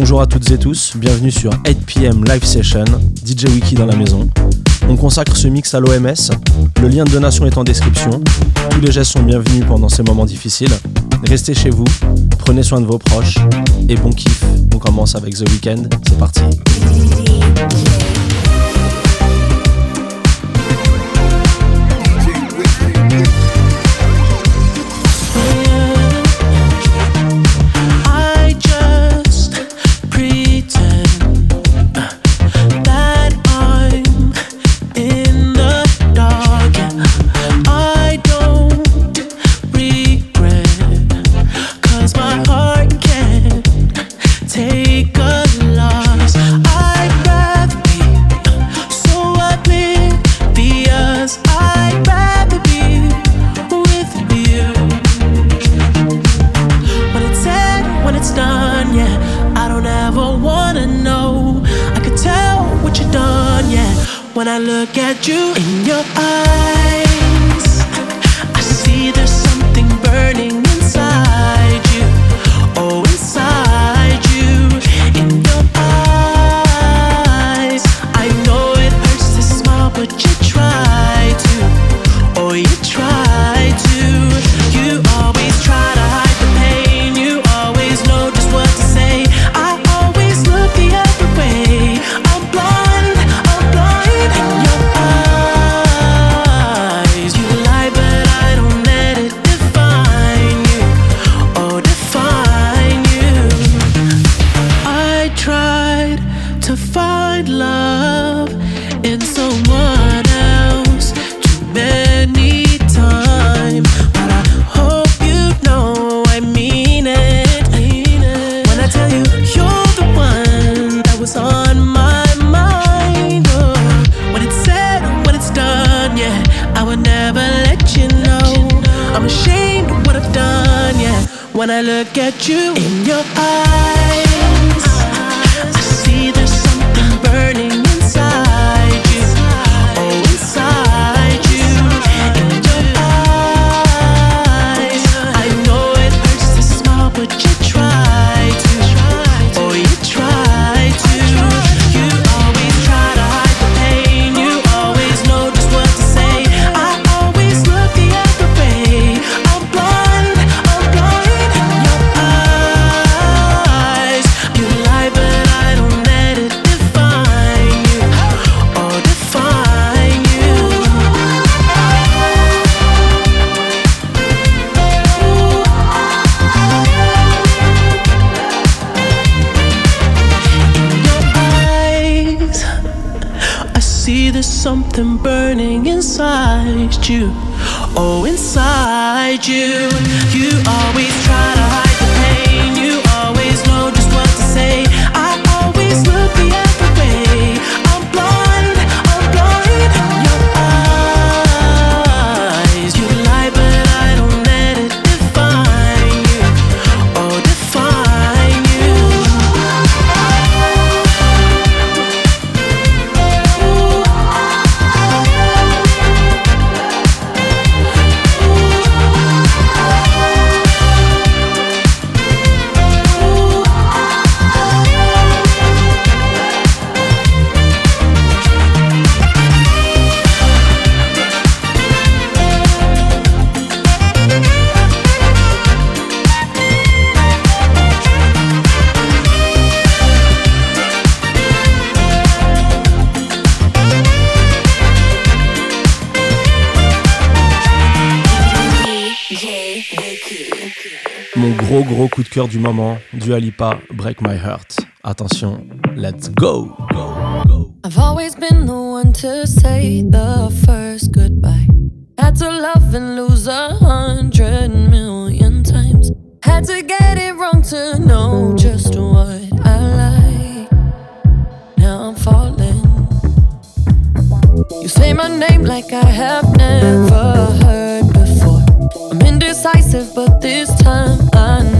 Bonjour à toutes et tous, bienvenue sur 8pm Live Session, DJ Wiki dans la maison. On consacre ce mix à l'OMS, le lien de donation est en description. Tous les gestes sont bienvenus pendant ces moments difficiles. Restez chez vous, prenez soin de vos proches et bon kiff. On commence avec The Weeknd, c'est parti. get you. De cœur du moment, du Alipa, Break My Heart. Attention, let's go. go, go. I've always been the one to say the first goodbye. Had to love and lose a hundred million times. Had to get it wrong to know just what I like. Now I'm falling. You say my name like I have never heard before. I'm indecisive, but this time I know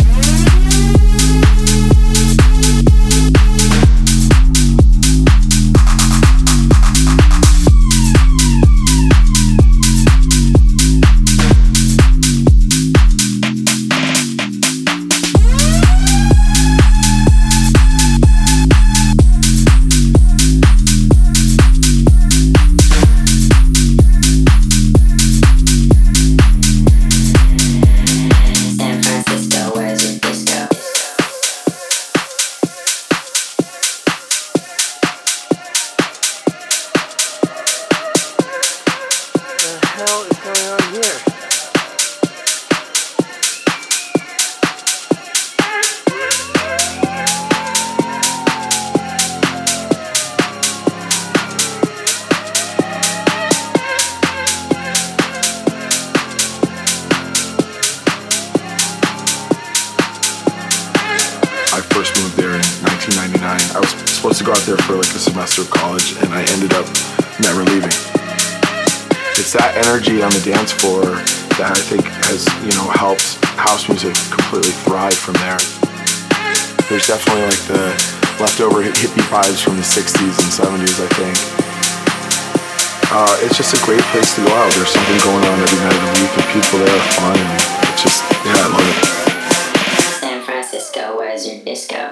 House music completely thrive from there. There's definitely like the leftover hippie vibes from the 60s and 70s, I think. Uh, it's just a great place to go out. There's something going on every night of the week, and people there are fun. And it's just, yeah, I love it. San Francisco, where's your disco?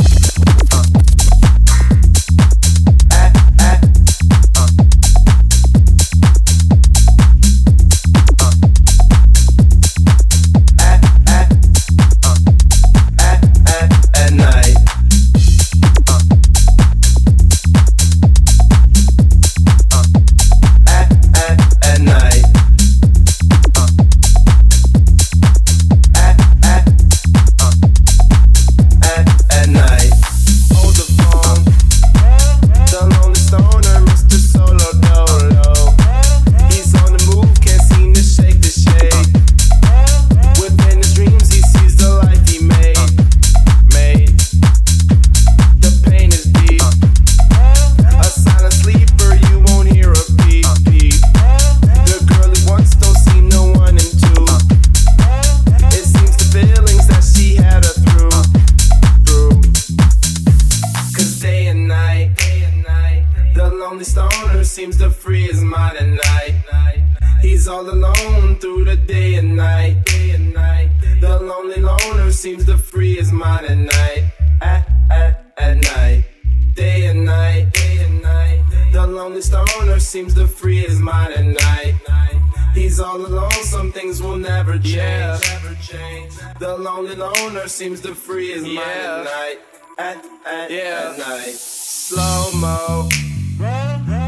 Seems to free his mind at night. At, at, yeah. at night. Slow mo.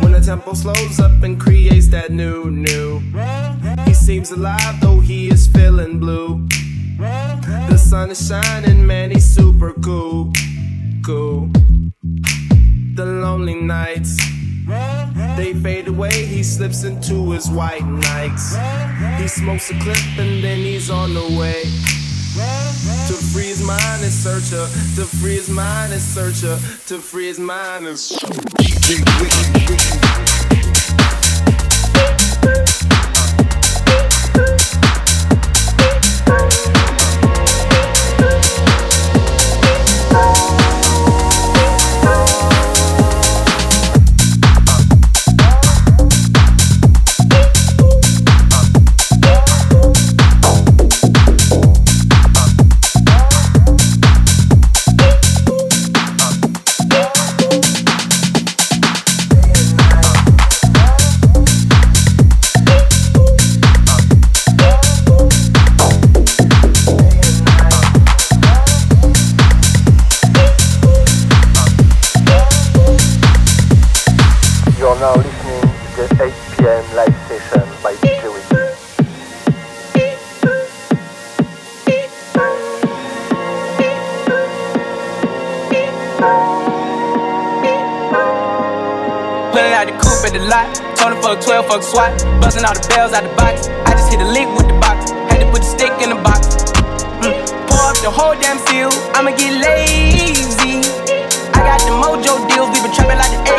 When the tempo slows up and creates that new, new. He seems alive though he is feeling blue. The sun is shining, man, he's super cool. Cool. The lonely nights. They fade away, he slips into his white nights. He smokes a clip and then he's on the way. To free his mind and search her. To free his mind and search her. To free his mind and SWAT. All the bells out the box. I just hit a lick with the box. Had to put the stick in the box. Mm. Pour up the whole damn field. I'ma get lazy. I got the mojo deals. We been trapping like the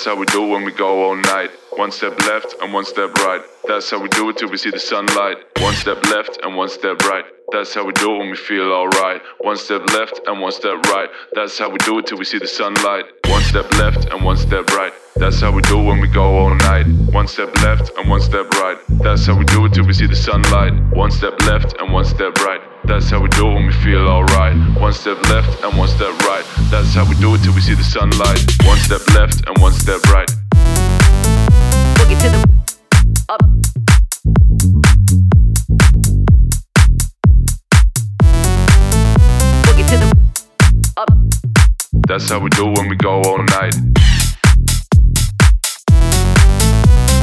That's how we do when we go all night. One step left and one step right. That's how we do it till we see the sunlight. One step left and one step right. That's how we do it when we feel alright. One step left and one step right. That's how we do it till we see the sunlight. One step left and one step right. That's how we do it when we go all night. One step left and one step right. That's how we do it till we see the sunlight. One step left and one step right. That's how we do it when we feel alright. One step left and one step right. That's how we do it till we see the sunlight. One step left and one step right. Boogie to the up. Boogie to the up. That's how we do when we go all night.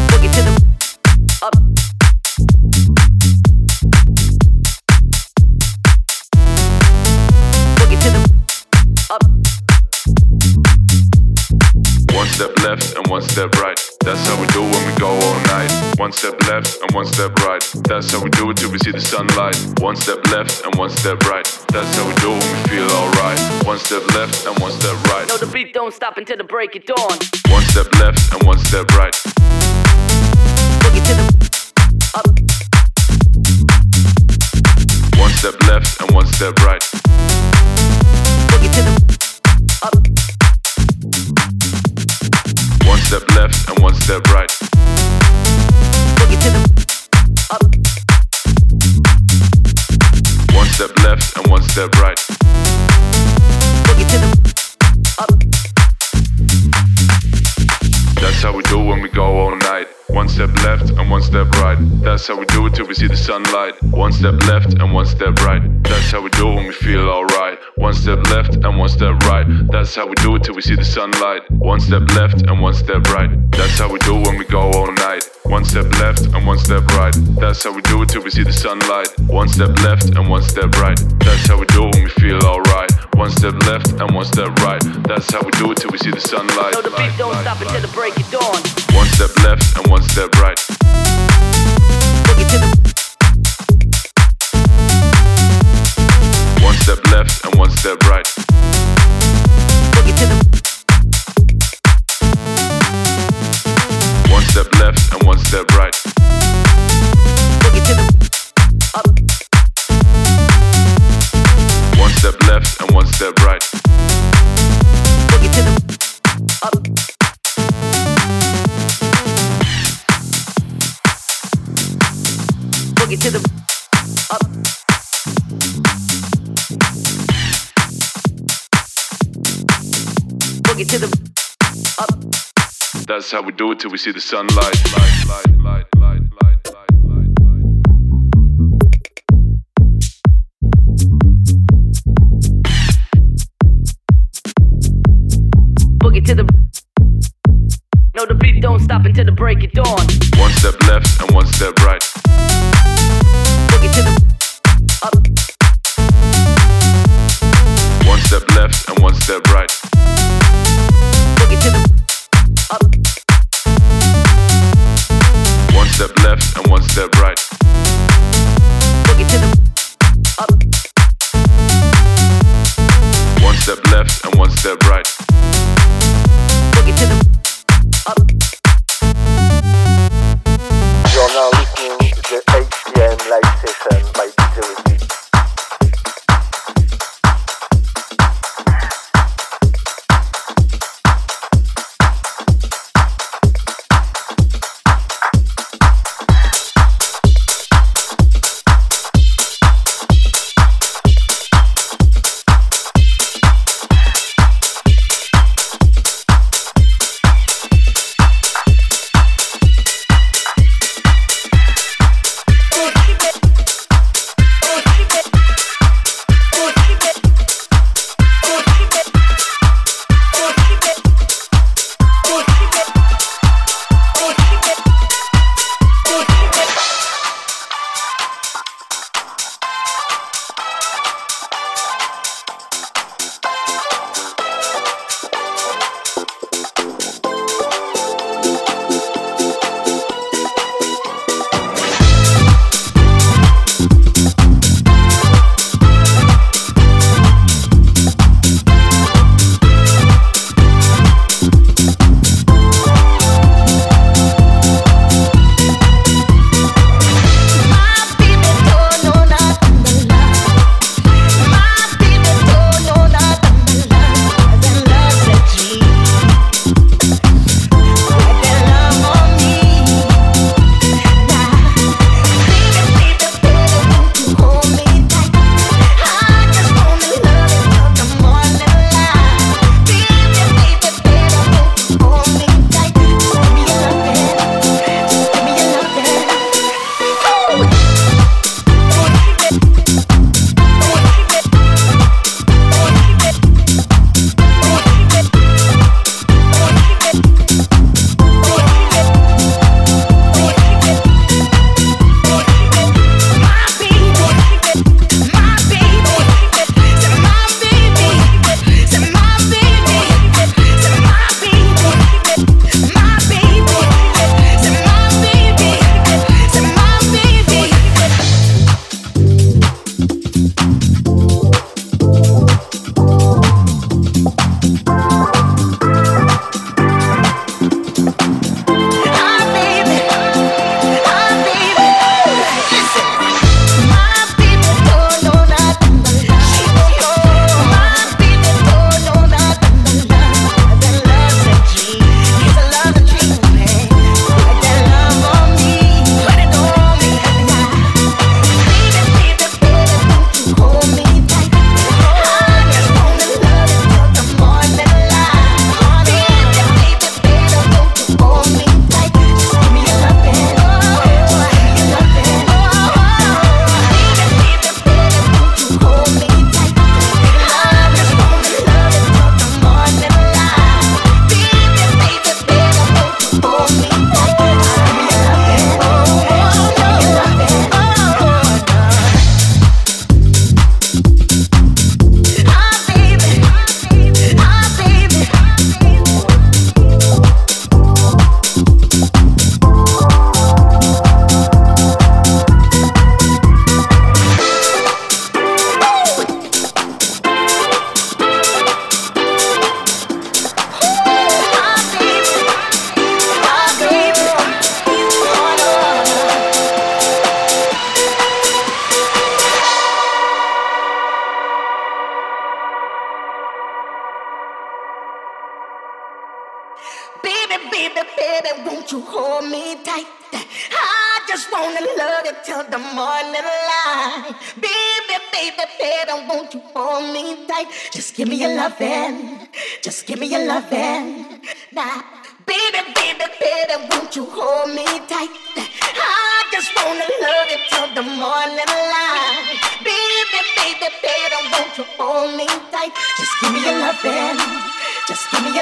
Boogie to the up. Boogie to the up. One step left and one step right. One step left and one step right. That's how we do it till we see the sunlight. One step left and one step right. That's how we do it when we feel alright. One step left and one step right. No, the beat don't stop until the break of dawn. One step left and one step right. Boogie to the up. One step left and one step right. Boogie to the up. One step left and one step right. And one step right. One step left and one step right. That's how we do it till we see the sunlight. One step left and one step right. That's how we do it when we feel alright. One step left and one step right. That's how we do it till we see the sunlight. One step left and one step right. That's how we do it when we go all night. One step left and one step right. That's how we do it till we see the sunlight. One step left and one step right. That's how we do it when we feel alright. One step left and one step right. That's how we do it till we see the sunlight. No, the beat don't stop until the break of dawn. One step left and one step right. Boogie to the One step left and one step right. That's how we do it till we see the sunlight. Light, light, light, light, light, light, light, Boogie to the No, the beat don't stop until the break of dawn. One step left and one step right. Boogie to the up. One step left and one step right.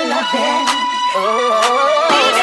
Just give me your. Oh, oh, oh.